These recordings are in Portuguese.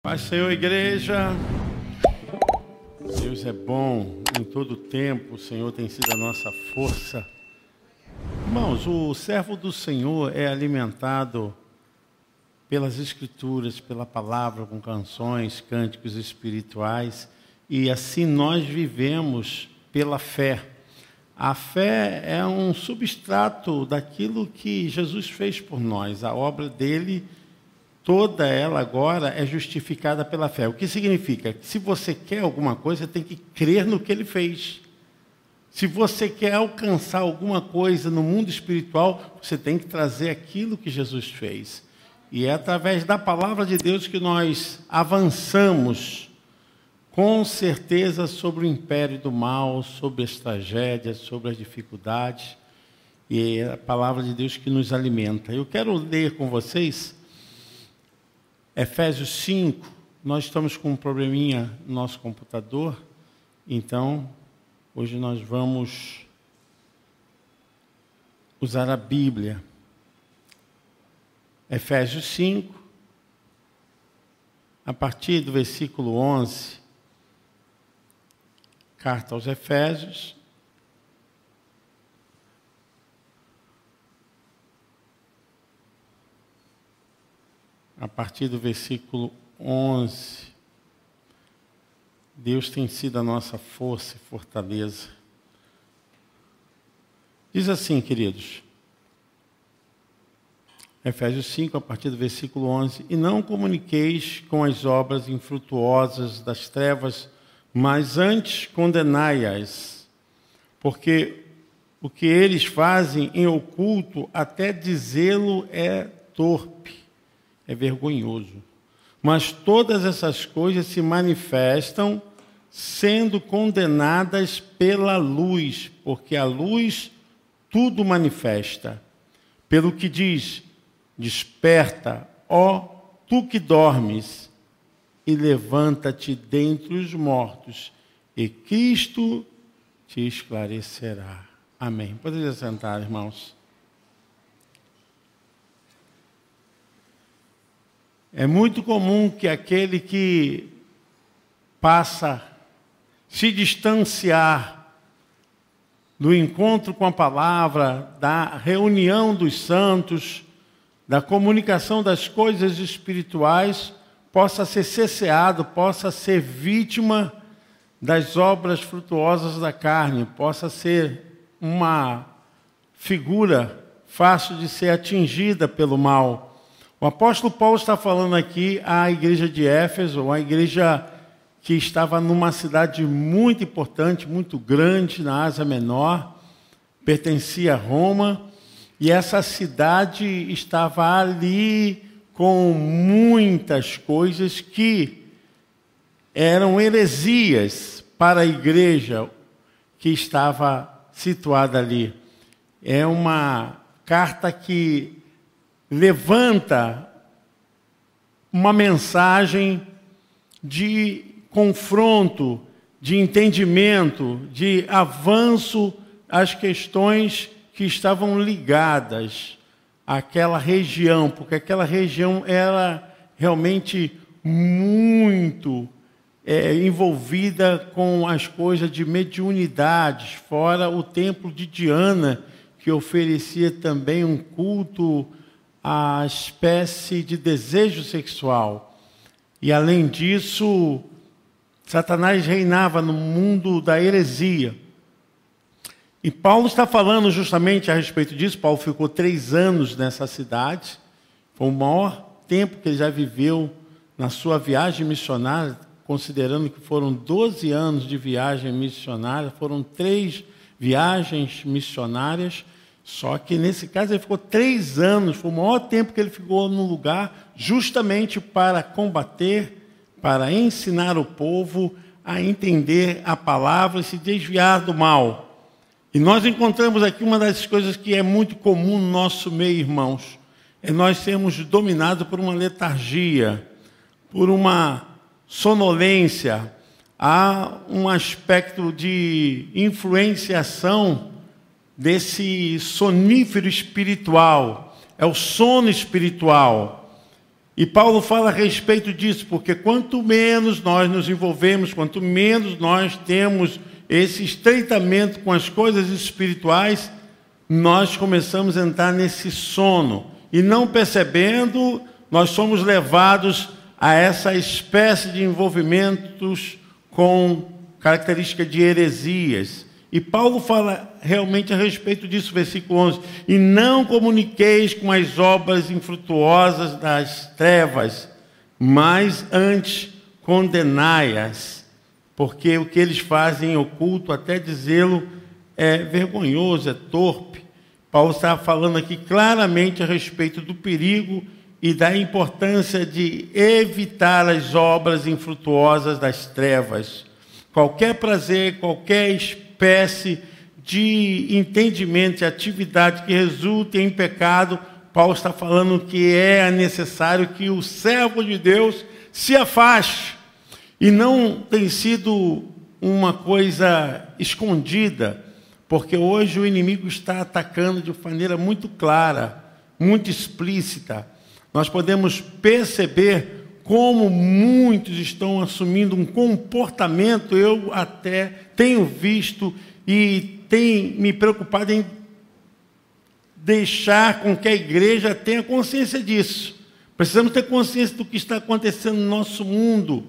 Paz, Senhor, igreja. Deus é bom em todo tempo. O Senhor tem sido a nossa força. Irmãos, o servo do Senhor é alimentado pelas Escrituras, pela palavra, com canções, cânticos espirituais, e assim nós vivemos pela fé. A fé é um substrato daquilo que Jesus fez por nós, a obra dele toda ela agora é justificada pela fé. O que significa? Que se você quer alguma coisa, tem que crer no que ele fez. Se você quer alcançar alguma coisa no mundo espiritual, você tem que trazer aquilo que Jesus fez. E é através da palavra de Deus que nós avançamos com certeza sobre o império do mal, sobre as tragédias, sobre as dificuldades. E é a palavra de Deus que nos alimenta. Eu quero ler com vocês Efésios 5, nós estamos com um probleminha no nosso computador, então hoje nós vamos usar a Bíblia. Efésios 5, a partir do versículo 11, carta aos Efésios, a partir do versículo 11. Deus tem sido a nossa força e fortaleza. Diz assim, queridos, Efésios 5, a partir do versículo 11: E não comuniqueis com as obras infrutuosas das trevas, mas antes condenai-as, porque o que eles fazem em oculto, até dizê-lo é torpe é vergonhoso. Mas todas essas coisas se manifestam sendo condenadas pela luz, porque a luz tudo manifesta. Pelo que diz: Desperta, ó tu que dormes, e levanta-te dentre os mortos, e Cristo te esclarecerá. Amém. Poderia sentar, irmãos. É muito comum que aquele que passa se distanciar do encontro com a palavra, da reunião dos santos, da comunicação das coisas espirituais, possa ser cesseado, possa ser vítima das obras frutuosas da carne, possa ser uma figura fácil de ser atingida pelo mal. O apóstolo Paulo está falando aqui à igreja de Éfeso, a igreja que estava numa cidade muito importante, muito grande, na Ásia Menor, pertencia a Roma, e essa cidade estava ali com muitas coisas que eram heresias para a igreja que estava situada ali. É uma carta que levanta uma mensagem de confronto, de entendimento, de avanço às questões que estavam ligadas àquela região, porque aquela região era realmente muito é, envolvida com as coisas de mediunidades, fora o templo de Diana, que oferecia também um culto a espécie de desejo sexual. E além disso, Satanás reinava no mundo da heresia. E Paulo está falando justamente a respeito disso. Paulo ficou três anos nessa cidade. Foi o maior tempo que ele já viveu na sua viagem missionária, considerando que foram 12 anos de viagem missionária, foram três viagens missionárias. Só que nesse caso ele ficou três anos, foi o maior tempo que ele ficou no lugar, justamente para combater, para ensinar o povo a entender a palavra e se desviar do mal. E nós encontramos aqui uma das coisas que é muito comum no nosso meio, irmãos, é nós sermos dominados por uma letargia, por uma sonolência, há um aspecto de influenciação desse sonífero espiritual, é o sono espiritual. E Paulo fala a respeito disso, porque quanto menos nós nos envolvemos, quanto menos nós temos esse estreitamento com as coisas espirituais, nós começamos a entrar nesse sono. E não percebendo, nós somos levados a essa espécie de envolvimentos com característica de heresias. E Paulo fala realmente a respeito disso, versículo 11: E não comuniqueis com as obras infrutuosas das trevas, mas antes condenai-as, porque o que eles fazem em oculto, até dizê-lo, é vergonhoso, é torpe. Paulo está falando aqui claramente a respeito do perigo e da importância de evitar as obras infrutuosas das trevas. Qualquer prazer, qualquer espécie de entendimento e atividade que resulte em pecado, Paulo está falando que é necessário que o servo de Deus se afaste. E não tem sido uma coisa escondida, porque hoje o inimigo está atacando de maneira muito clara, muito explícita. Nós podemos perceber como muitos estão assumindo um comportamento, eu até tenho visto e tem me preocupado em deixar com que a igreja tenha consciência disso. Precisamos ter consciência do que está acontecendo no nosso mundo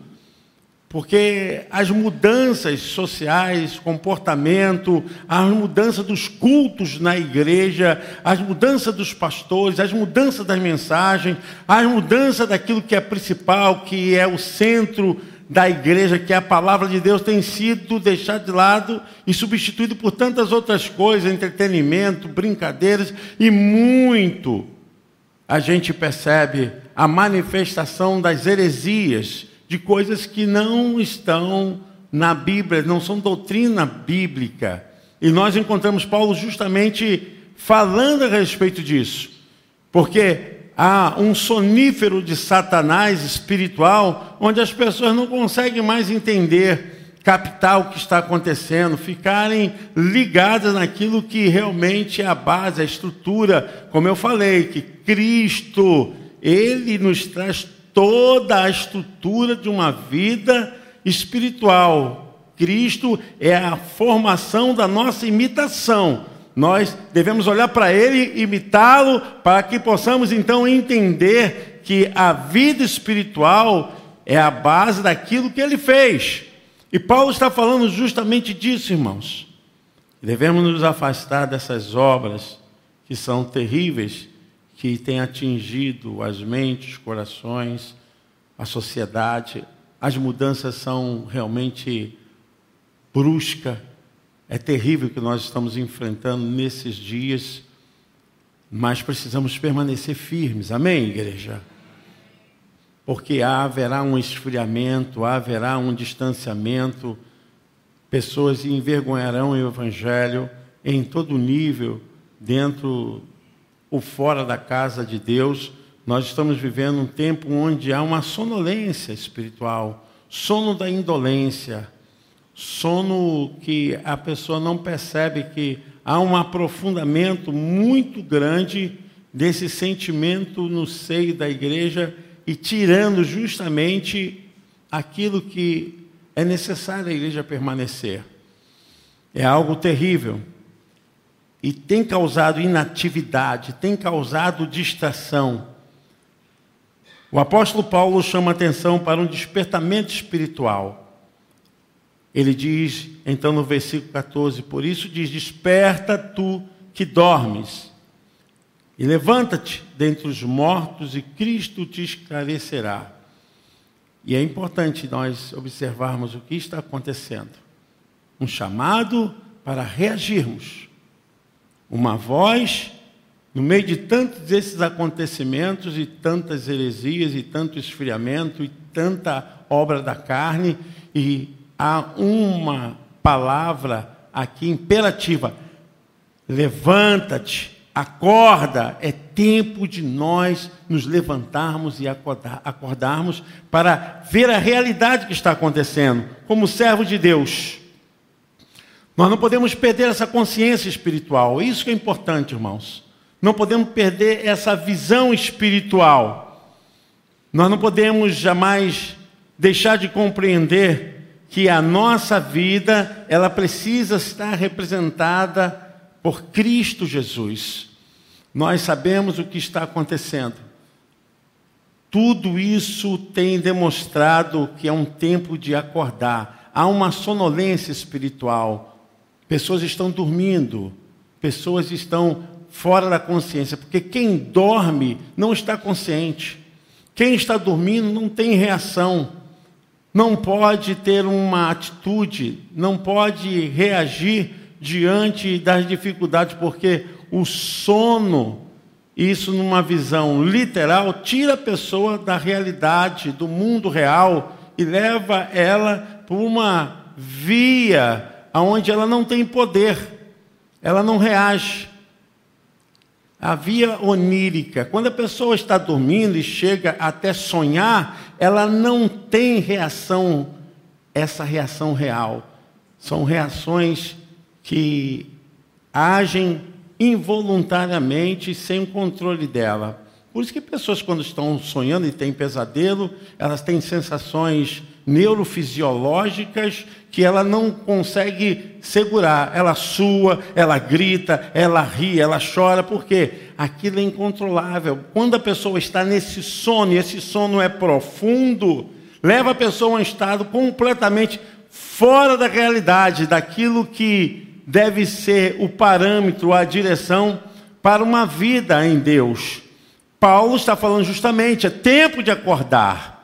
porque as mudanças sociais, comportamento, as mudanças dos cultos na igreja, as mudanças dos pastores, as mudanças das mensagens, as mudanças daquilo que é principal, que é o centro da igreja, que a palavra de Deus, tem sido deixado de lado e substituído por tantas outras coisas, entretenimento, brincadeiras e muito a gente percebe a manifestação das heresias de coisas que não estão na Bíblia, não são doutrina bíblica. E nós encontramos Paulo justamente falando a respeito disso, porque há um sonífero de Satanás espiritual, onde as pessoas não conseguem mais entender, captar o que está acontecendo, ficarem ligadas naquilo que realmente é a base, a estrutura, como eu falei, que Cristo, Ele nos traz toda a estrutura de uma vida espiritual. Cristo é a formação da nossa imitação. Nós devemos olhar para Ele, imitá-lo, para que possamos então entender que a vida espiritual é a base daquilo que Ele fez. E Paulo está falando justamente disso, irmãos. Devemos nos afastar dessas obras que são terríveis que tem atingido as mentes, os corações, a sociedade. As mudanças são realmente bruscas. É terrível que nós estamos enfrentando nesses dias, mas precisamos permanecer firmes. Amém, igreja? Porque haverá um esfriamento, haverá um distanciamento, pessoas envergonharão o Evangelho em todo nível, dentro ou fora da casa de Deus, nós estamos vivendo um tempo onde há uma sonolência espiritual, sono da indolência, sono que a pessoa não percebe que há um aprofundamento muito grande desse sentimento no seio da igreja e tirando justamente aquilo que é necessário a igreja permanecer. É algo terrível e tem causado inatividade, tem causado distração. O apóstolo Paulo chama atenção para um despertamento espiritual. Ele diz, então no versículo 14, por isso diz: Desperta tu que dormes, e levanta-te dentre os mortos, e Cristo te esclarecerá. E é importante nós observarmos o que está acontecendo. Um chamado para reagirmos uma voz no meio de tantos esses acontecimentos e tantas heresias e tanto esfriamento e tanta obra da carne e há uma palavra aqui imperativa: levanta-te, acorda, é tempo de nós nos levantarmos e acordar, acordarmos para ver a realidade que está acontecendo, como servo de Deus. Nós não podemos perder essa consciência espiritual. Isso que é importante, irmãos. Não podemos perder essa visão espiritual. Nós não podemos jamais deixar de compreender que a nossa vida, ela precisa estar representada por Cristo Jesus. Nós sabemos o que está acontecendo. Tudo isso tem demonstrado que é um tempo de acordar. Há uma sonolência espiritual. Pessoas estão dormindo, pessoas estão fora da consciência, porque quem dorme não está consciente. Quem está dormindo não tem reação, não pode ter uma atitude, não pode reagir diante das dificuldades, porque o sono, isso numa visão literal, tira a pessoa da realidade, do mundo real e leva ela para uma via onde ela não tem poder, ela não reage. A via onírica, quando a pessoa está dormindo e chega até sonhar, ela não tem reação, essa reação real. São reações que agem involuntariamente sem o controle dela. Por isso que pessoas quando estão sonhando e têm pesadelo, elas têm sensações neurofisiológicas que ela não consegue segurar. Ela sua, ela grita, ela ri, ela chora, porque aquilo é incontrolável. Quando a pessoa está nesse sono, e esse sono é profundo, leva a pessoa a um estado completamente fora da realidade, daquilo que deve ser o parâmetro, a direção para uma vida em Deus. Paulo está falando justamente, é tempo de acordar.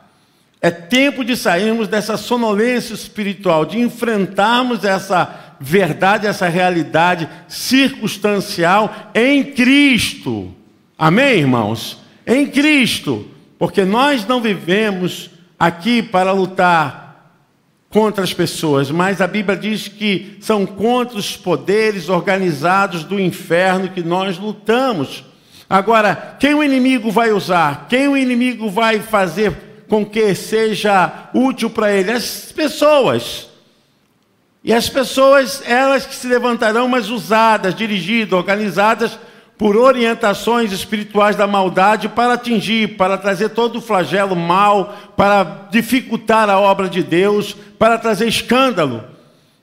É tempo de sairmos dessa sonolência espiritual, de enfrentarmos essa verdade, essa realidade circunstancial em Cristo. Amém, irmãos? Em Cristo. Porque nós não vivemos aqui para lutar contra as pessoas, mas a Bíblia diz que são contra os poderes organizados do inferno que nós lutamos. Agora, quem o inimigo vai usar? Quem o inimigo vai fazer com que seja útil para ele? As pessoas. E as pessoas, elas que se levantarão, mas usadas, dirigidas, organizadas por orientações espirituais da maldade para atingir, para trazer todo o flagelo mal, para dificultar a obra de Deus, para trazer escândalo.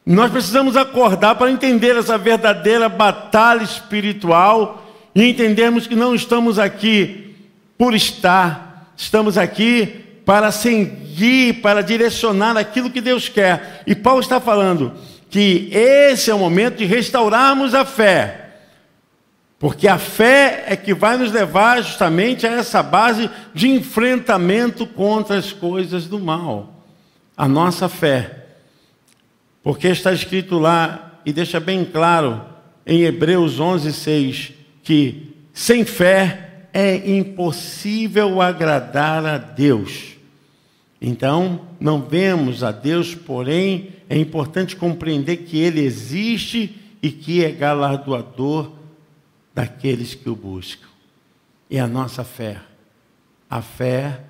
Nós precisamos acordar para entender essa verdadeira batalha espiritual e entendermos que não estamos aqui por estar, estamos aqui para seguir, para direcionar aquilo que Deus quer. E Paulo está falando que esse é o momento de restaurarmos a fé. Porque a fé é que vai nos levar justamente a essa base de enfrentamento contra as coisas do mal. A nossa fé. Porque está escrito lá, e deixa bem claro, em Hebreus 11, 6, que sem fé é impossível agradar a Deus. Então, não vemos a Deus, porém, é importante compreender que Ele existe e que é galardoador daqueles que o buscam. É a nossa fé. A fé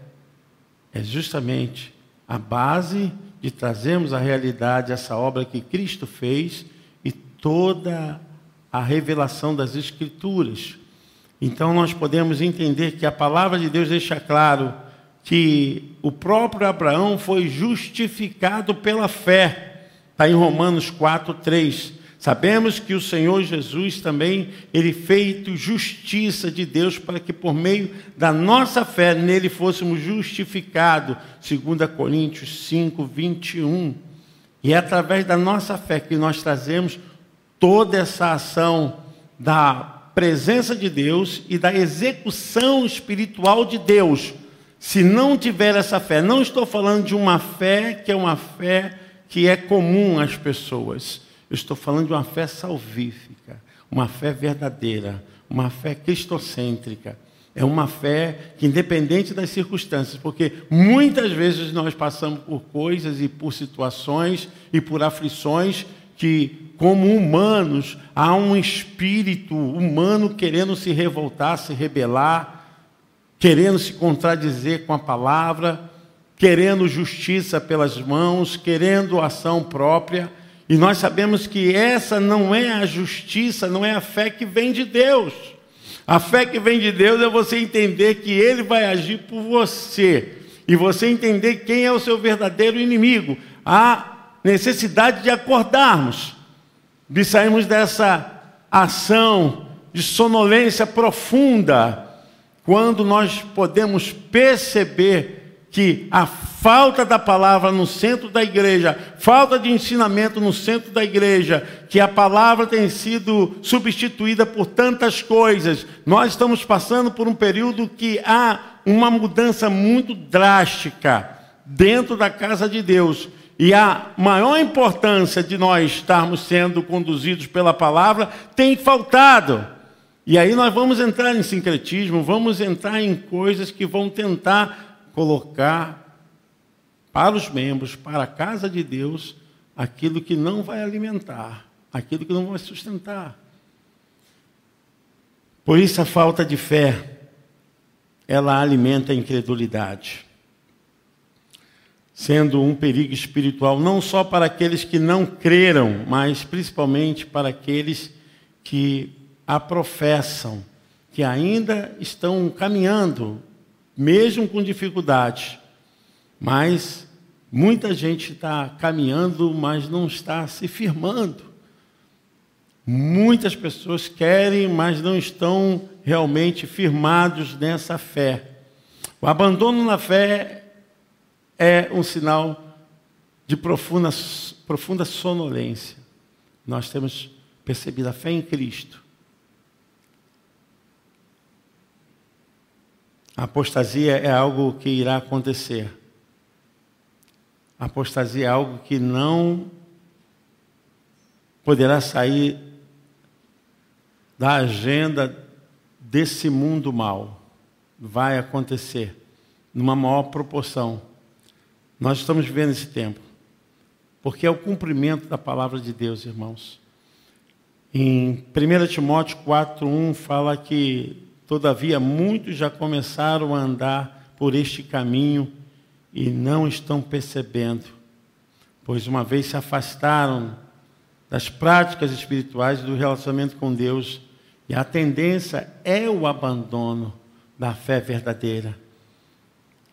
é justamente a base de trazermos à realidade essa obra que Cristo fez e toda a revelação das Escrituras. Então, nós podemos entender que a palavra de Deus deixa claro que o próprio Abraão foi justificado pela fé. Está em Romanos 4, 3. Sabemos que o Senhor Jesus também, ele feito justiça de Deus para que por meio da nossa fé nele fôssemos justificados, 2 Coríntios 5, 21. E é através da nossa fé que nós trazemos toda essa ação da presença de Deus e da execução espiritual de Deus se não tiver essa fé, não estou falando de uma fé que é uma fé que é comum às pessoas. Eu estou falando de uma fé salvífica, uma fé verdadeira, uma fé cristocêntrica. É uma fé que, independente das circunstâncias, porque muitas vezes nós passamos por coisas e por situações e por aflições que, como humanos, há um espírito humano querendo se revoltar, se rebelar, querendo se contradizer com a palavra, querendo justiça pelas mãos, querendo ação própria. E nós sabemos que essa não é a justiça, não é a fé que vem de Deus. A fé que vem de Deus é você entender que Ele vai agir por você e você entender quem é o seu verdadeiro inimigo. Há necessidade de acordarmos, de sairmos dessa ação de sonolência profunda, quando nós podemos perceber que a falta da palavra no centro da igreja, falta de ensinamento no centro da igreja, que a palavra tem sido substituída por tantas coisas. Nós estamos passando por um período que há uma mudança muito drástica dentro da casa de Deus. E a maior importância de nós estarmos sendo conduzidos pela palavra tem faltado. E aí nós vamos entrar em sincretismo, vamos entrar em coisas que vão tentar colocar para os membros, para a casa de Deus, aquilo que não vai alimentar, aquilo que não vai sustentar. Por isso a falta de fé, ela alimenta a incredulidade, sendo um perigo espiritual não só para aqueles que não creram, mas principalmente para aqueles que a professam, que ainda estão caminhando mesmo com dificuldade. Mas muita gente está caminhando, mas não está se firmando. Muitas pessoas querem, mas não estão realmente firmados nessa fé. O abandono na fé é um sinal de profunda, profunda sonolência. Nós temos percebido a fé em Cristo A apostasia é algo que irá acontecer. A apostasia é algo que não poderá sair da agenda desse mundo mal. Vai acontecer numa maior proporção. Nós estamos vivendo esse tempo. Porque é o cumprimento da palavra de Deus, irmãos. Em 1 Timóteo 4:1 fala que Todavia, muitos já começaram a andar por este caminho e não estão percebendo, pois uma vez se afastaram das práticas espirituais e do relacionamento com Deus, e a tendência é o abandono da fé verdadeira.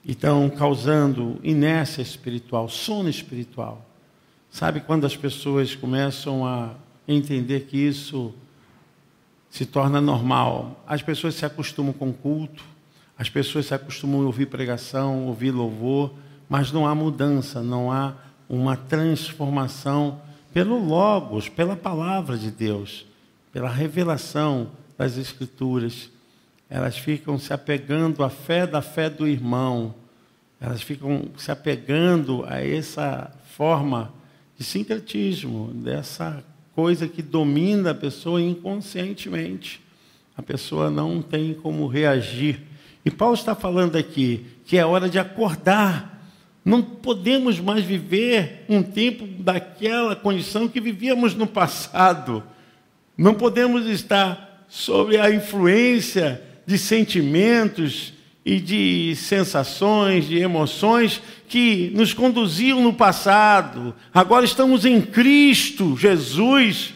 Então, causando inércia espiritual, sono espiritual. Sabe quando as pessoas começam a entender que isso se torna normal. As pessoas se acostumam com culto, as pessoas se acostumam a ouvir pregação, ouvir louvor, mas não há mudança, não há uma transformação pelo Logos, pela palavra de Deus, pela revelação das Escrituras. Elas ficam se apegando à fé da fé do irmão, elas ficam se apegando a essa forma de sincretismo, dessa coisa que domina a pessoa inconscientemente. A pessoa não tem como reagir. E Paulo está falando aqui que é hora de acordar. Não podemos mais viver um tempo daquela condição que vivíamos no passado. Não podemos estar sob a influência de sentimentos e de sensações, de emoções que nos conduziam no passado. Agora estamos em Cristo Jesus.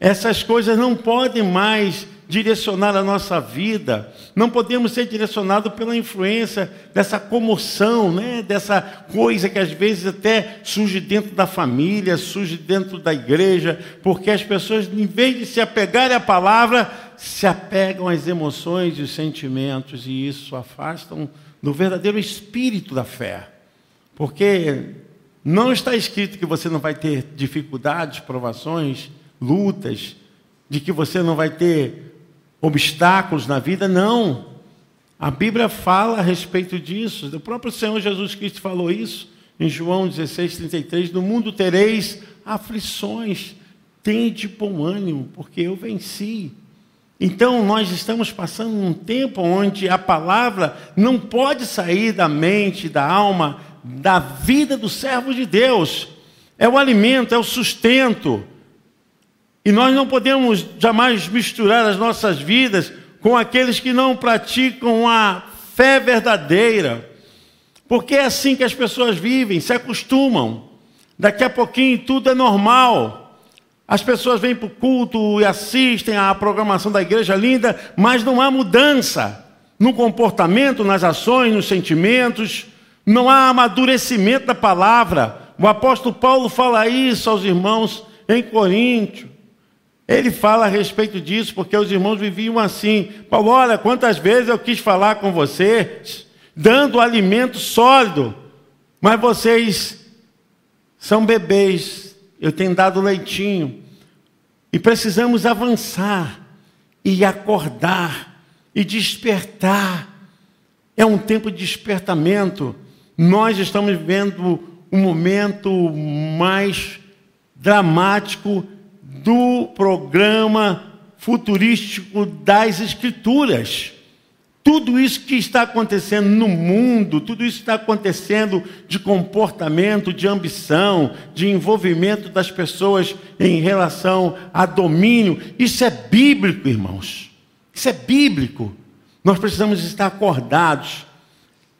Essas coisas não podem mais direcionar a nossa vida. Não podemos ser direcionados pela influência dessa comoção, né? dessa coisa que às vezes até surge dentro da família, surge dentro da igreja, porque as pessoas, em vez de se apegarem à palavra, se apegam às emoções e os sentimentos, e isso afastam do verdadeiro espírito da fé. Porque não está escrito que você não vai ter dificuldades, provações, lutas, de que você não vai ter obstáculos na vida, não. A Bíblia fala a respeito disso. O próprio Senhor Jesus Cristo falou isso em João 16, 33. No mundo tereis aflições, tende bom ânimo, porque eu venci. Então, nós estamos passando um tempo onde a palavra não pode sair da mente, da alma, da vida do servo de Deus. É o alimento, é o sustento. E nós não podemos jamais misturar as nossas vidas com aqueles que não praticam a fé verdadeira. Porque é assim que as pessoas vivem, se acostumam. Daqui a pouquinho tudo é normal. As pessoas vêm para o culto e assistem à programação da igreja linda, mas não há mudança no comportamento, nas ações, nos sentimentos, não há amadurecimento da palavra. O apóstolo Paulo fala isso aos irmãos em Coríntio. Ele fala a respeito disso, porque os irmãos viviam assim. Paulo, olha, quantas vezes eu quis falar com vocês, dando alimento sólido, mas vocês são bebês, eu tenho dado leitinho. E precisamos avançar e acordar e despertar. É um tempo de despertamento. Nós estamos vivendo um momento mais dramático do programa futurístico das Escrituras. Tudo isso que está acontecendo no mundo, tudo isso que está acontecendo de comportamento, de ambição, de envolvimento das pessoas em relação a domínio, isso é bíblico, irmãos. Isso é bíblico. Nós precisamos estar acordados.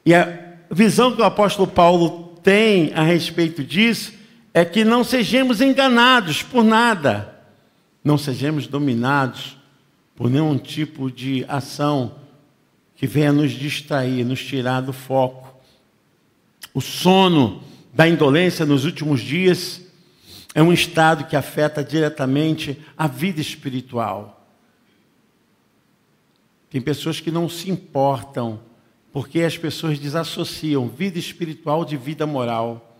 E a visão que o apóstolo Paulo tem a respeito disso é que não sejamos enganados por nada, não sejamos dominados por nenhum tipo de ação que venha nos distrair, nos tirar do foco. O sono da indolência nos últimos dias é um estado que afeta diretamente a vida espiritual. Tem pessoas que não se importam, porque as pessoas desassociam vida espiritual de vida moral.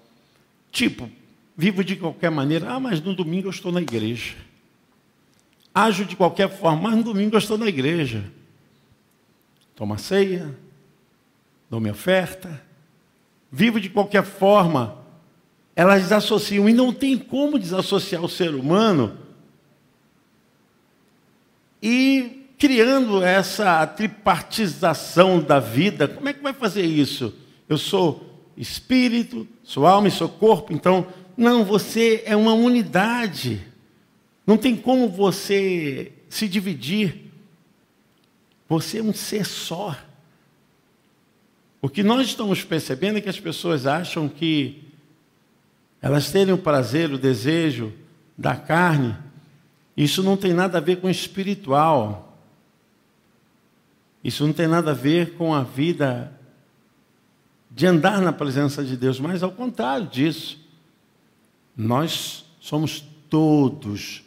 Tipo, vivo de qualquer maneira, ah, mas no domingo eu estou na igreja. Ajo de qualquer forma, mas no domingo eu estou na igreja tomo a ceia, dou minha oferta, vivo de qualquer forma. Elas desassociam e não tem como desassociar o ser humano e criando essa tripartização da vida. Como é que vai fazer isso? Eu sou espírito, sou alma e sou corpo, então, não, você é uma unidade. Não tem como você se dividir. Você é um ser só. O que nós estamos percebendo é que as pessoas acham que elas terem o prazer, o desejo da carne, isso não tem nada a ver com o espiritual. Isso não tem nada a ver com a vida de andar na presença de Deus, mas ao contrário disso. Nós somos todos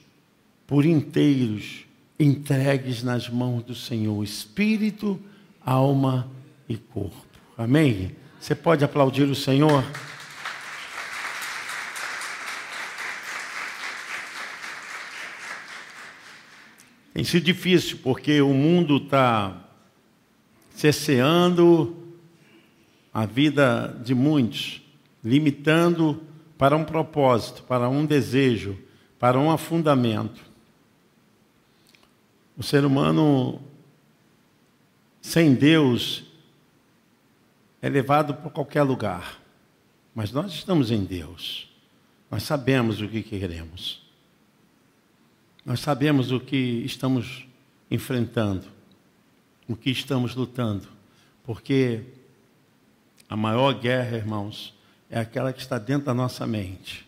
por inteiros entregues nas mãos do Senhor, espírito, alma e corpo. Amém? Você pode aplaudir o Senhor? Tem sido difícil porque o mundo está cesseando a vida de muitos, limitando para um propósito, para um desejo, para um afundamento. O ser humano sem Deus é levado por qualquer lugar. Mas nós estamos em Deus. Nós sabemos o que queremos. Nós sabemos o que estamos enfrentando, o que estamos lutando. Porque a maior guerra, irmãos, é aquela que está dentro da nossa mente.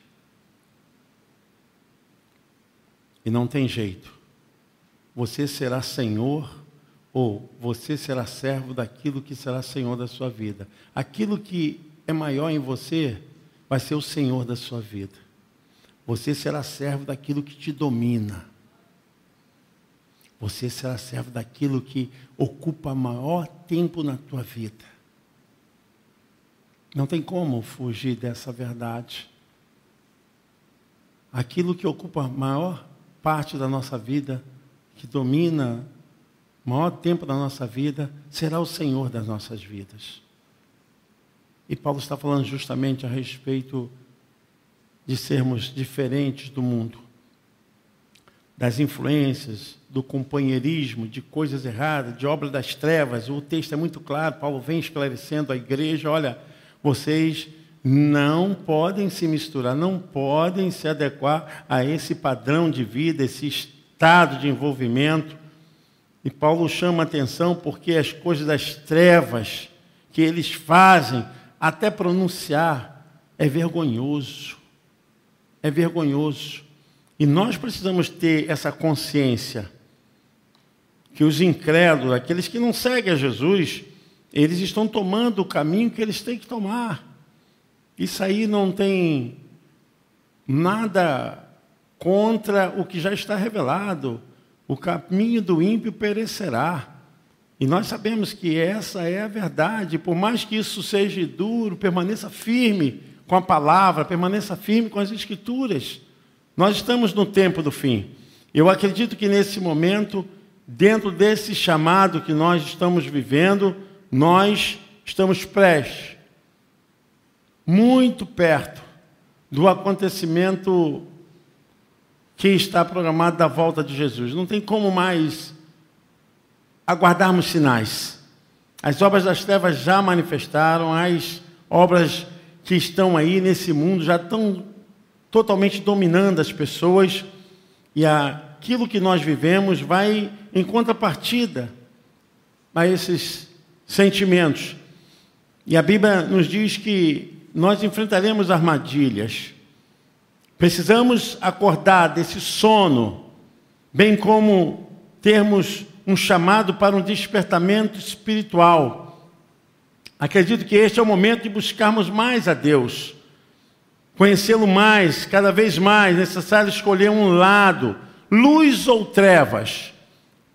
E não tem jeito você será senhor ou você será servo daquilo que será senhor da sua vida. Aquilo que é maior em você vai ser o senhor da sua vida. Você será servo daquilo que te domina. Você será servo daquilo que ocupa maior tempo na tua vida. Não tem como fugir dessa verdade. Aquilo que ocupa maior parte da nossa vida que domina o maior tempo da nossa vida, será o Senhor das nossas vidas. E Paulo está falando justamente a respeito de sermos diferentes do mundo, das influências, do companheirismo, de coisas erradas, de obra das trevas. O texto é muito claro, Paulo vem esclarecendo a igreja: olha, vocês não podem se misturar, não podem se adequar a esse padrão de vida, esse estado de envolvimento. E Paulo chama atenção porque as coisas das trevas que eles fazem, até pronunciar, é vergonhoso. É vergonhoso. E nós precisamos ter essa consciência que os incrédulos, aqueles que não seguem a Jesus, eles estão tomando o caminho que eles têm que tomar. Isso aí não tem nada contra o que já está revelado. O caminho do ímpio perecerá. E nós sabemos que essa é a verdade. Por mais que isso seja duro, permaneça firme com a palavra, permaneça firme com as escrituras. Nós estamos no tempo do fim. Eu acredito que nesse momento, dentro desse chamado que nós estamos vivendo, nós estamos prestes, muito perto do acontecimento que está programado da volta de Jesus. Não tem como mais aguardarmos sinais. As obras das trevas já manifestaram, as obras que estão aí nesse mundo já estão totalmente dominando as pessoas e aquilo que nós vivemos vai em contrapartida a esses sentimentos. E a Bíblia nos diz que nós enfrentaremos armadilhas. Precisamos acordar desse sono, bem como termos um chamado para um despertamento espiritual. Acredito que este é o momento de buscarmos mais a Deus, conhecê-lo mais, cada vez mais. Necessário escolher um lado, luz ou trevas.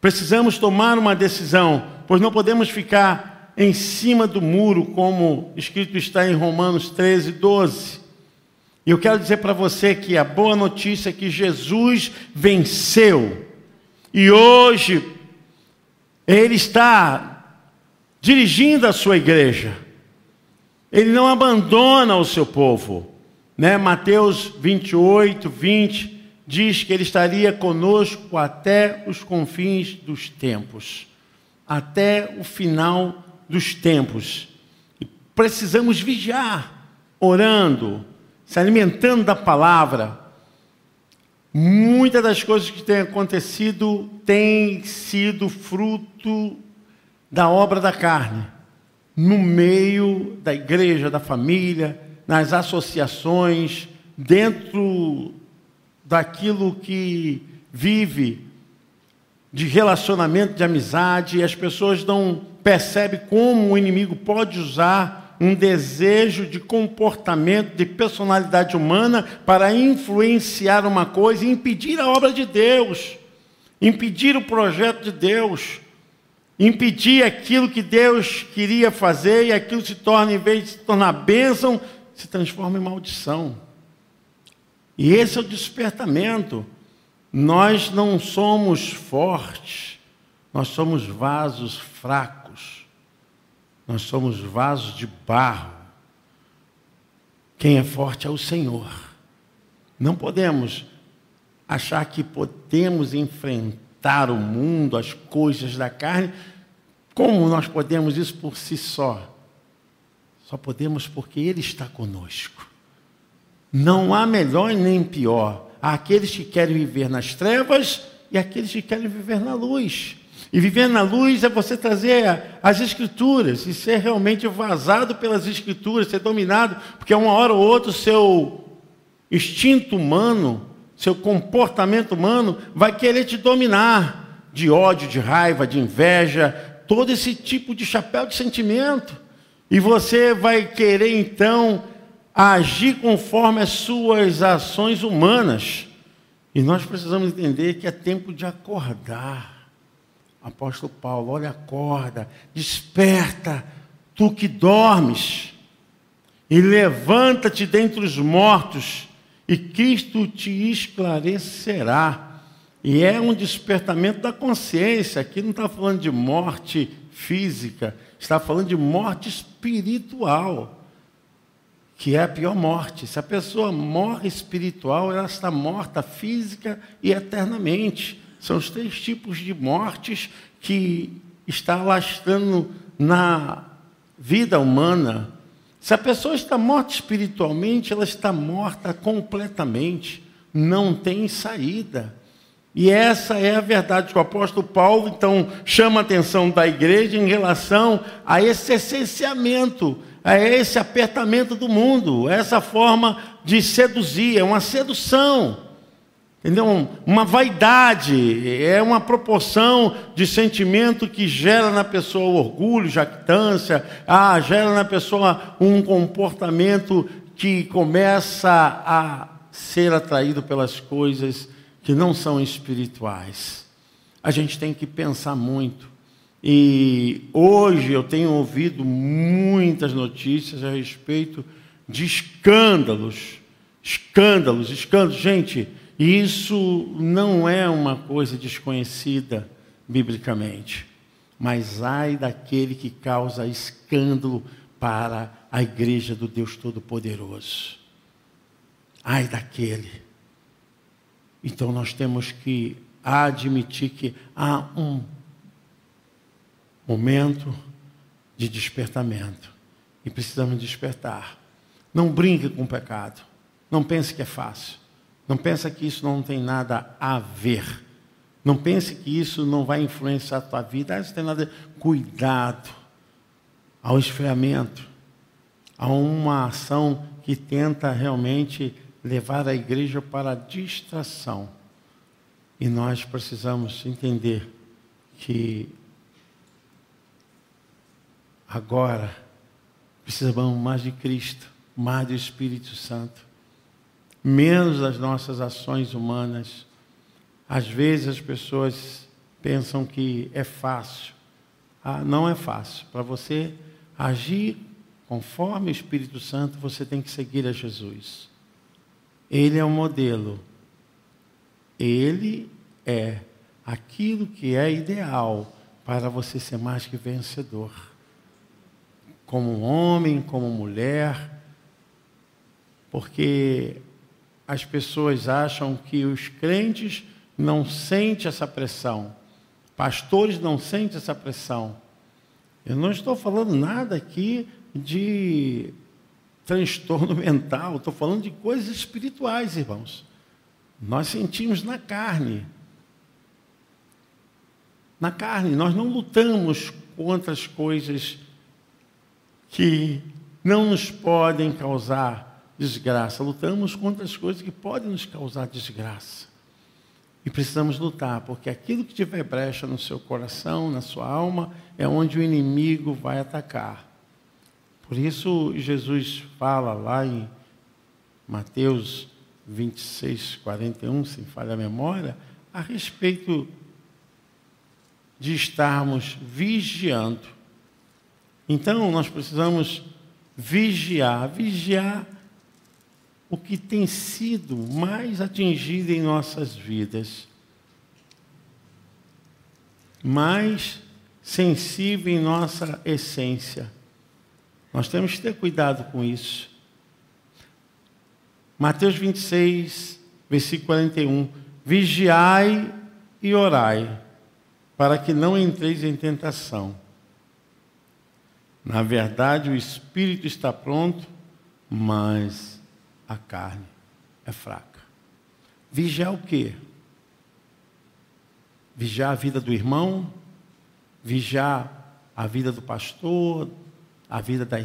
Precisamos tomar uma decisão, pois não podemos ficar em cima do muro, como escrito está em Romanos 13, 12. E eu quero dizer para você que a boa notícia é que Jesus venceu. E hoje ele está dirigindo a sua igreja. Ele não abandona o seu povo. Né? Mateus 28, 20 diz que ele estaria conosco até os confins dos tempos, até o final dos tempos. E precisamos vigiar, orando, se alimentando da palavra, Muitas das coisas que têm acontecido têm sido fruto da obra da carne, no meio da igreja, da família, nas associações, dentro daquilo que vive de relacionamento, de amizade, e as pessoas não percebem como o inimigo pode usar um desejo de comportamento, de personalidade humana para influenciar uma coisa e impedir a obra de Deus, impedir o projeto de Deus, impedir aquilo que Deus queria fazer e aquilo se torna, em vez de se tornar bênção, se transforma em maldição. E esse é o despertamento. Nós não somos fortes, nós somos vasos fracos. Nós somos vasos de barro. Quem é forte é o Senhor. Não podemos achar que podemos enfrentar o mundo, as coisas da carne. Como nós podemos isso por si só? Só podemos porque Ele está conosco. Não há melhor nem pior. Há aqueles que querem viver nas trevas e aqueles que querem viver na luz. E viver na luz é você trazer as escrituras e ser realmente vazado pelas escrituras, ser dominado, porque uma hora ou outra o seu instinto humano, seu comportamento humano vai querer te dominar de ódio, de raiva, de inveja, todo esse tipo de chapéu de sentimento. E você vai querer então agir conforme as suas ações humanas. E nós precisamos entender que é tempo de acordar. Apóstolo Paulo, olha, acorda, desperta, tu que dormes, e levanta-te dentre os mortos, e Cristo te esclarecerá. E é um despertamento da consciência. Aqui não está falando de morte física, está falando de morte espiritual, que é a pior morte. Se a pessoa morre espiritual, ela está morta física e eternamente. São os três tipos de mortes que está lastrando na vida humana. Se a pessoa está morta espiritualmente, ela está morta completamente, não tem saída. E essa é a verdade que o apóstolo Paulo, então, chama a atenção da igreja em relação a esse essenciamento, a esse apertamento do mundo, essa forma de seduzir, é uma sedução. Entendeu? Uma vaidade, é uma proporção de sentimento que gera na pessoa orgulho, jactância, ah, gera na pessoa um comportamento que começa a ser atraído pelas coisas que não são espirituais. A gente tem que pensar muito. E hoje eu tenho ouvido muitas notícias a respeito de escândalos, escândalos, escândalos. Gente, isso não é uma coisa desconhecida biblicamente, mas ai daquele que causa escândalo para a igreja do Deus Todo-Poderoso. Ai daquele. Então nós temos que admitir que há um momento de despertamento e precisamos despertar. Não brinque com o pecado. Não pense que é fácil. Não pense que isso não tem nada a ver. Não pense que isso não vai influenciar a tua vida. Ah, isso tem nada. Cuidado ao esfriamento, a uma ação que tenta realmente levar a igreja para a distração. E nós precisamos entender que agora precisamos mais de Cristo, mais do Espírito Santo, menos das nossas ações humanas. Às vezes as pessoas pensam que é fácil. Ah, não é fácil. Para você agir conforme o Espírito Santo, você tem que seguir a Jesus. Ele é o modelo. Ele é aquilo que é ideal para você ser mais que vencedor. Como homem, como mulher, porque as pessoas acham que os crentes não sentem essa pressão, pastores não sentem essa pressão. Eu não estou falando nada aqui de transtorno mental, estou falando de coisas espirituais, irmãos. Nós sentimos na carne. Na carne, nós não lutamos contra as coisas que não nos podem causar desgraça, lutamos contra as coisas que podem nos causar desgraça. E precisamos lutar, porque aquilo que tiver brecha no seu coração, na sua alma, é onde o inimigo vai atacar. Por isso, Jesus fala lá em Mateus 26, 41, se falha a memória, a respeito de estarmos vigiando. Então, nós precisamos vigiar. Vigiar o que tem sido mais atingido em nossas vidas, mais sensível em nossa essência. Nós temos que ter cuidado com isso. Mateus 26, versículo 41. Vigiai e orai, para que não entreis em tentação. Na verdade, o espírito está pronto, mas a carne é fraca. Vigiar o quê? Vigiar a vida do irmão, vigiar a vida do pastor, a vida da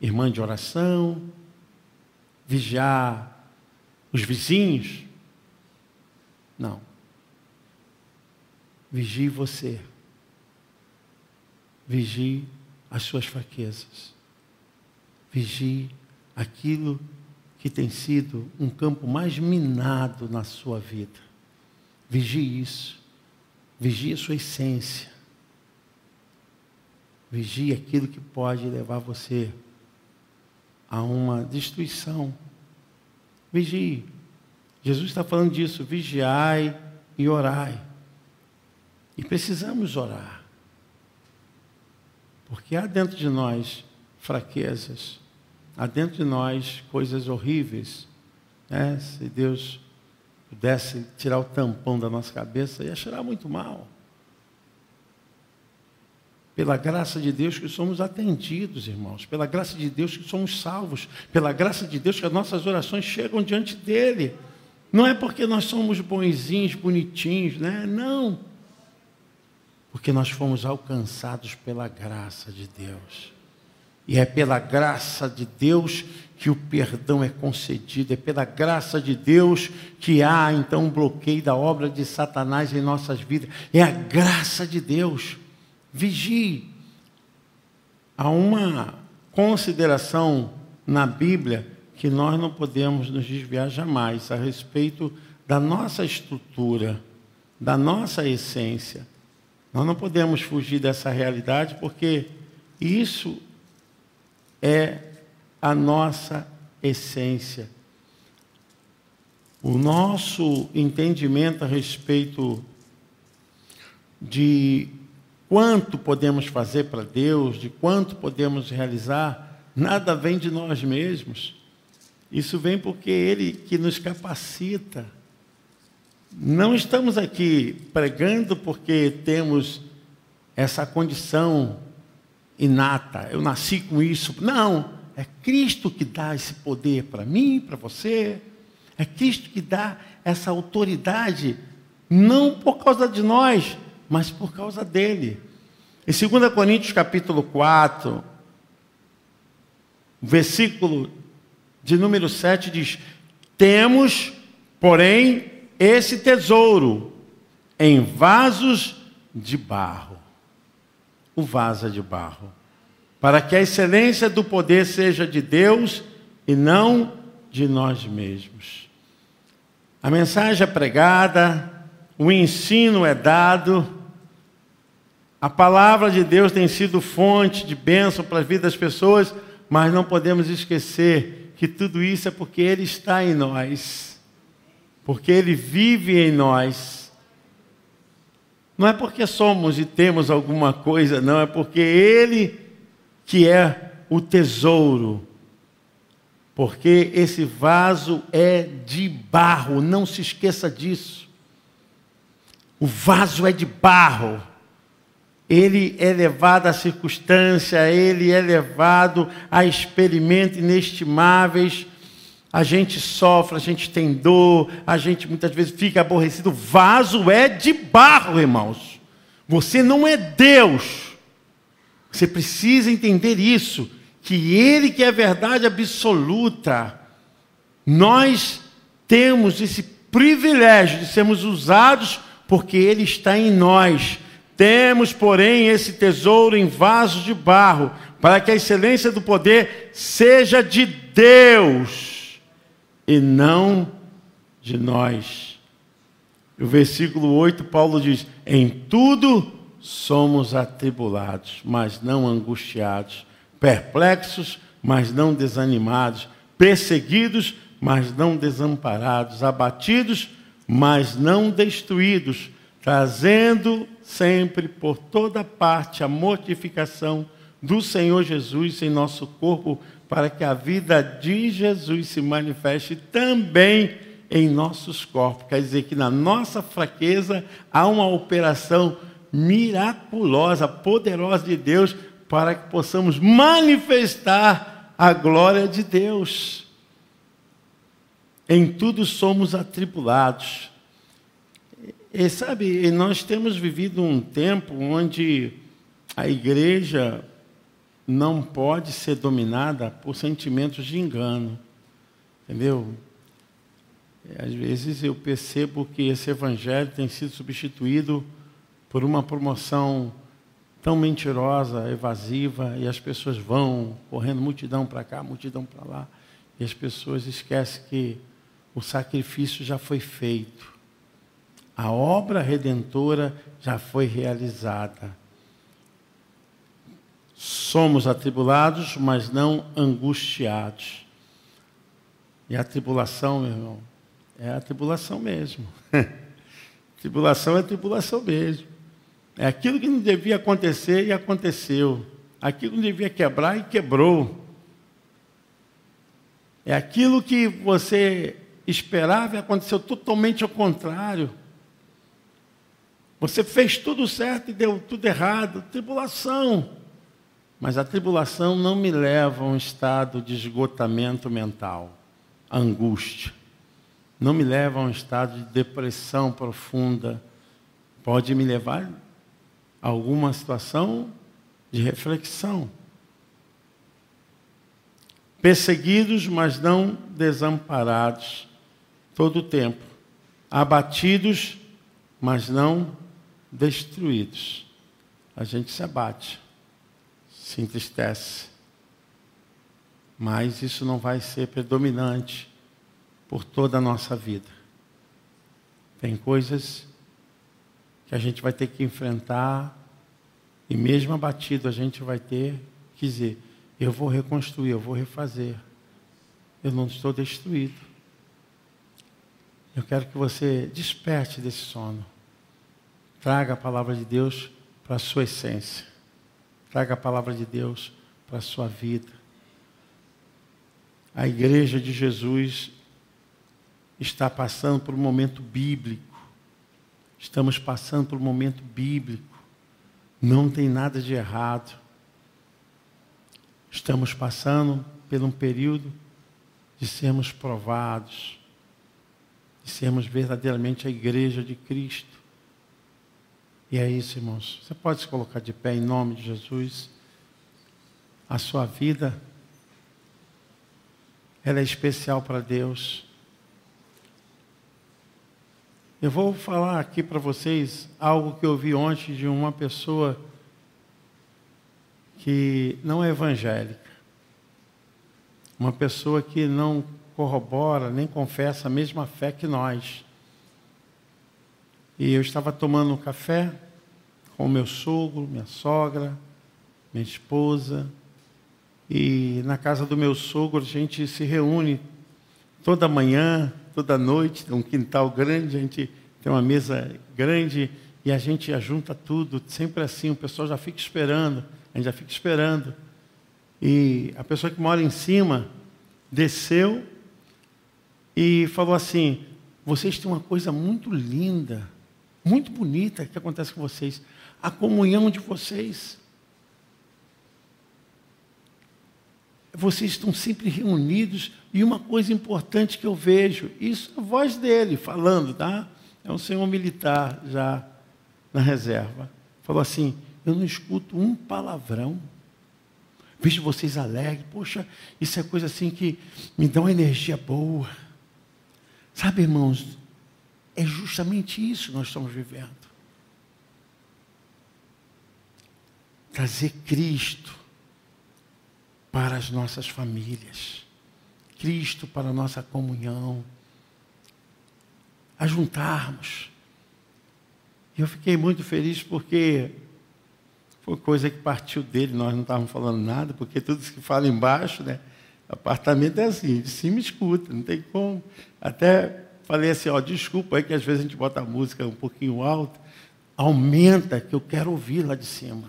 irmã de oração, vigiar os vizinhos. Não. Vigie você. Vigie as suas fraquezas. Vigie aquilo que tem sido um campo mais minado na sua vida. Vigie isso. Vigie a sua essência. Vigie aquilo que pode levar você a uma destruição. Vigie. Jesus está falando disso. Vigiai e orai. E precisamos orar. Porque há dentro de nós fraquezas há dentro de nós coisas horríveis. Né? Se Deus pudesse tirar o tampão da nossa cabeça, ia cheirar muito mal. Pela graça de Deus que somos atendidos, irmãos. Pela graça de Deus que somos salvos. Pela graça de Deus que as nossas orações chegam diante dEle. Não é porque nós somos bonzinhos, bonitinhos, né? Não. Porque nós fomos alcançados pela graça de Deus. E é pela graça de Deus que o perdão é concedido, é pela graça de Deus que há então um bloqueio da obra de Satanás em nossas vidas. É a graça de Deus. Vigie. Há uma consideração na Bíblia que nós não podemos nos desviar jamais a respeito da nossa estrutura, da nossa essência. Nós não podemos fugir dessa realidade porque isso é a nossa essência. O nosso entendimento a respeito de quanto podemos fazer para Deus, de quanto podemos realizar, nada vem de nós mesmos. Isso vem porque Ele que nos capacita. Não estamos aqui pregando porque temos essa condição inata, eu nasci com isso. Não, é Cristo que dá esse poder para mim, para você. É Cristo que dá essa autoridade, não por causa de nós, mas por causa dele. Em 2 Coríntios capítulo 4, versículo de número 7 diz: Temos, porém, esse tesouro em vasos de barro. O vaso de barro para que a excelência do poder seja de Deus e não de nós mesmos. A mensagem é pregada, o ensino é dado, a palavra de Deus tem sido fonte de bênção para a vida das pessoas, mas não podemos esquecer que tudo isso é porque Ele está em nós, porque Ele vive em nós. Não é porque somos e temos alguma coisa, não, é porque Ele que é o tesouro. Porque esse vaso é de barro, não se esqueça disso. O vaso é de barro. Ele é levado à circunstância, ele é levado a experimentos inestimáveis. A gente sofre, a gente tem dor, a gente muitas vezes fica aborrecido. Vaso é de barro, irmãos. Você não é Deus. Você precisa entender isso, que Ele que é a verdade absoluta. Nós temos esse privilégio de sermos usados porque Ele está em nós. Temos, porém, esse tesouro em vasos de barro, para que a excelência do poder seja de Deus e não de nós. O versículo 8, Paulo diz: Em tudo somos atribulados, mas não angustiados, perplexos, mas não desanimados, perseguidos, mas não desamparados, abatidos, mas não destruídos, trazendo sempre por toda parte a mortificação do Senhor Jesus em nosso corpo, para que a vida de Jesus se manifeste também em nossos corpos. Quer dizer que na nossa fraqueza há uma operação miraculosa, poderosa de Deus, para que possamos manifestar a glória de Deus. Em tudo somos atribulados. E sabe, nós temos vivido um tempo onde a igreja não pode ser dominada por sentimentos de engano. Entendeu? Às vezes eu percebo que esse evangelho tem sido substituído por uma promoção tão mentirosa, evasiva, e as pessoas vão correndo multidão para cá, multidão para lá, e as pessoas esquecem que o sacrifício já foi feito. A obra redentora já foi realizada. Somos atribulados, mas não angustiados. E a tribulação, meu irmão, é a tribulação mesmo. tribulação é tribulação mesmo. É aquilo que não devia acontecer e aconteceu. Aquilo que não devia quebrar e quebrou. É aquilo que você esperava e aconteceu totalmente ao contrário. Você fez tudo certo e deu tudo errado. Tribulação. Mas a tribulação não me leva a um estado de esgotamento mental, angústia. Não me leva a um estado de depressão profunda. Pode me levar alguma situação de reflexão. perseguidos, mas não desamparados, todo o tempo, abatidos, mas não destruídos. A gente se abate, se entristece, mas isso não vai ser predominante por toda a nossa vida. Tem coisas que a gente vai ter que enfrentar, e mesmo abatido, a gente vai ter que dizer: eu vou reconstruir, eu vou refazer. Eu não estou destruído. Eu quero que você desperte desse sono. Traga a palavra de Deus para a sua essência. Traga a palavra de Deus para a sua vida. A igreja de Jesus está passando por um momento bíblico. Estamos passando por um momento bíblico. Não tem nada de errado. Estamos passando por um período de sermos provados, de sermos verdadeiramente a igreja de Cristo. E é isso, irmãos. Você pode se colocar de pé em nome de Jesus. A sua vida, ela é especial para Deus. Eu vou falar aqui para vocês algo que eu vi ontem de uma pessoa que não é evangélica. Uma pessoa que não corrobora nem confessa a mesma fé que nós. E eu estava tomando um café com meu sogro, minha sogra, minha esposa. E na casa do meu sogro a gente se reúne toda manhã, toda noite, tem um quintal grande, a gente tem uma mesa grande e a gente ajunta tudo, sempre assim, o pessoal já fica esperando, a gente já fica esperando. E a pessoa que mora em cima desceu e falou assim: vocês têm uma coisa muito linda, muito bonita que acontece com vocês, a comunhão de vocês. vocês estão sempre reunidos e uma coisa importante que eu vejo, isso é a voz dele falando, tá? É um senhor militar já na reserva. Falou assim: Eu não escuto um palavrão. Vejo vocês alegres. Poxa, isso é coisa assim que me dá uma energia boa. Sabe, irmãos, é justamente isso que nós estamos vivendo. Trazer Cristo para as nossas famílias, Cristo para a nossa comunhão, a juntarmos. Eu fiquei muito feliz porque foi coisa que partiu dele, nós não estávamos falando nada, porque tudo que fala embaixo, né? Apartamento é assim, de cima escuta, não tem como. Até falei assim, ó, desculpa aí que às vezes a gente bota a música um pouquinho alta, aumenta que eu quero ouvir lá de cima.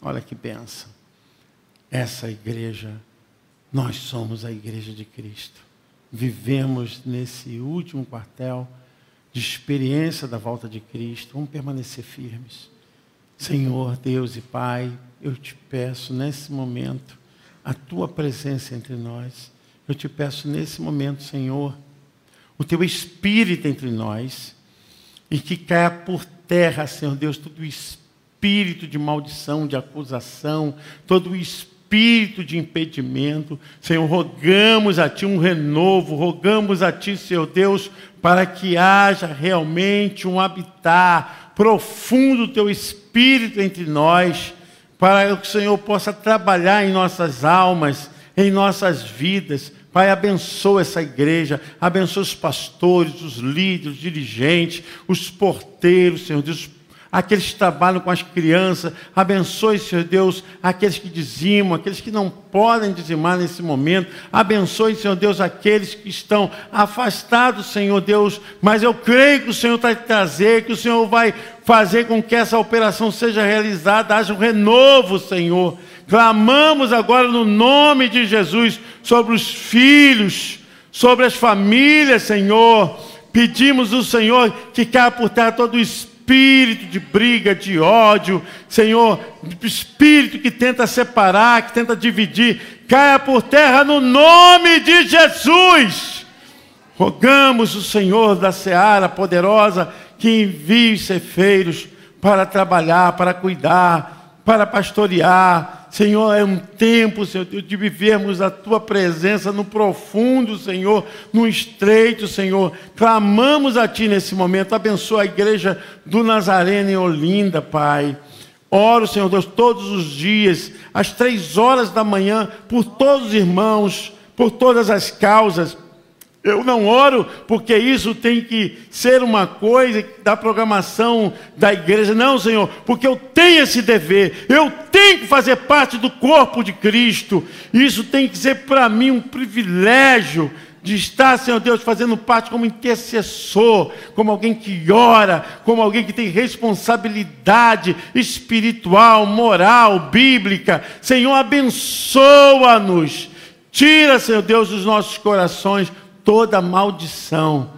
Olha que benção essa igreja, nós somos a igreja de Cristo. Vivemos nesse último quartel de experiência da volta de Cristo. Vamos permanecer firmes. Senhor, Deus e Pai, eu te peço nesse momento a tua presença entre nós. Eu te peço nesse momento, Senhor, o teu espírito entre nós e que caia por terra, Senhor Deus, todo o espírito de maldição, de acusação, todo o espírito de impedimento. Senhor, rogamos a Ti um renovo, rogamos a Ti, Senhor Deus, para que haja realmente um habitar profundo do Teu Espírito entre nós, para que o Senhor possa trabalhar em nossas almas, em nossas vidas. Pai, abençoa essa igreja, abençoa os pastores, os líderes, os dirigentes, os porteiros, Senhor Deus, aqueles que trabalham com as crianças. Abençoe, Senhor Deus, aqueles que dizimam, aqueles que não podem dizimar nesse momento. Abençoe, Senhor Deus, aqueles que estão afastados, Senhor Deus. Mas eu creio que o Senhor vai trazer, que o Senhor vai fazer com que essa operação seja realizada, haja um renovo, Senhor. Clamamos agora no nome de Jesus sobre os filhos, sobre as famílias, Senhor. Pedimos o Senhor que caia por terra todo o espírito espírito de briga, de ódio, Senhor, espírito que tenta separar, que tenta dividir, caia por terra no nome de Jesus. Rogamos o Senhor da seara poderosa que envie os cefeiros para trabalhar, para cuidar, para pastorear, Senhor, é um tempo, Senhor, de vivermos a tua presença no profundo, Senhor, no estreito, Senhor. Clamamos a ti nesse momento. Abençoa a igreja do Nazareno em Olinda, Pai. Oro, Senhor Deus, todos os dias, às três horas da manhã, por todos os irmãos, por todas as causas eu não oro porque isso tem que ser uma coisa da programação da igreja. Não, Senhor, porque eu tenho esse dever. Eu tenho que fazer parte do corpo de Cristo. Isso tem que ser para mim um privilégio de estar, Senhor Deus, fazendo parte como intercessor, como alguém que ora, como alguém que tem responsabilidade espiritual, moral, bíblica. Senhor, abençoa-nos. Tira, Senhor Deus, dos nossos corações toda maldição,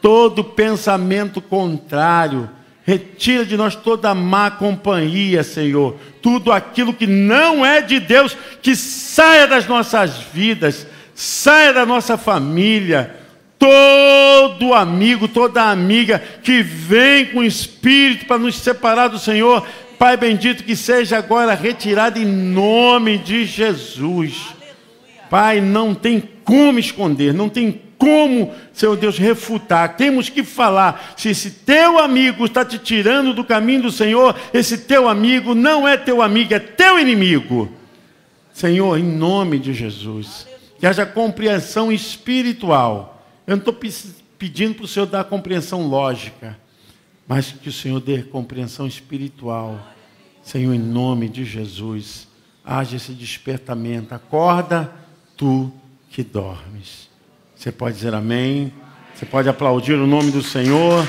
todo pensamento contrário. Retira de nós toda má companhia, Senhor. Tudo aquilo que não é de Deus, que saia das nossas vidas, saia da nossa família. Todo amigo, toda amiga que vem com o Espírito para nos separar do Senhor, Pai bendito, que seja agora retirado em nome de Jesus. Pai, não tem como esconder, não tem como, Senhor Deus, refutar. Temos que falar. Se esse teu amigo está te tirando do caminho do Senhor, esse teu amigo não é teu amigo, é teu inimigo. Senhor, em nome de Jesus, que haja compreensão espiritual. Eu não estou pedindo para o Senhor dar compreensão lógica, mas que o Senhor dê compreensão espiritual. Senhor, em nome de Jesus, haja esse despertamento. Acorda, tu que dormes. Você pode dizer amém. Você pode aplaudir o nome do Senhor.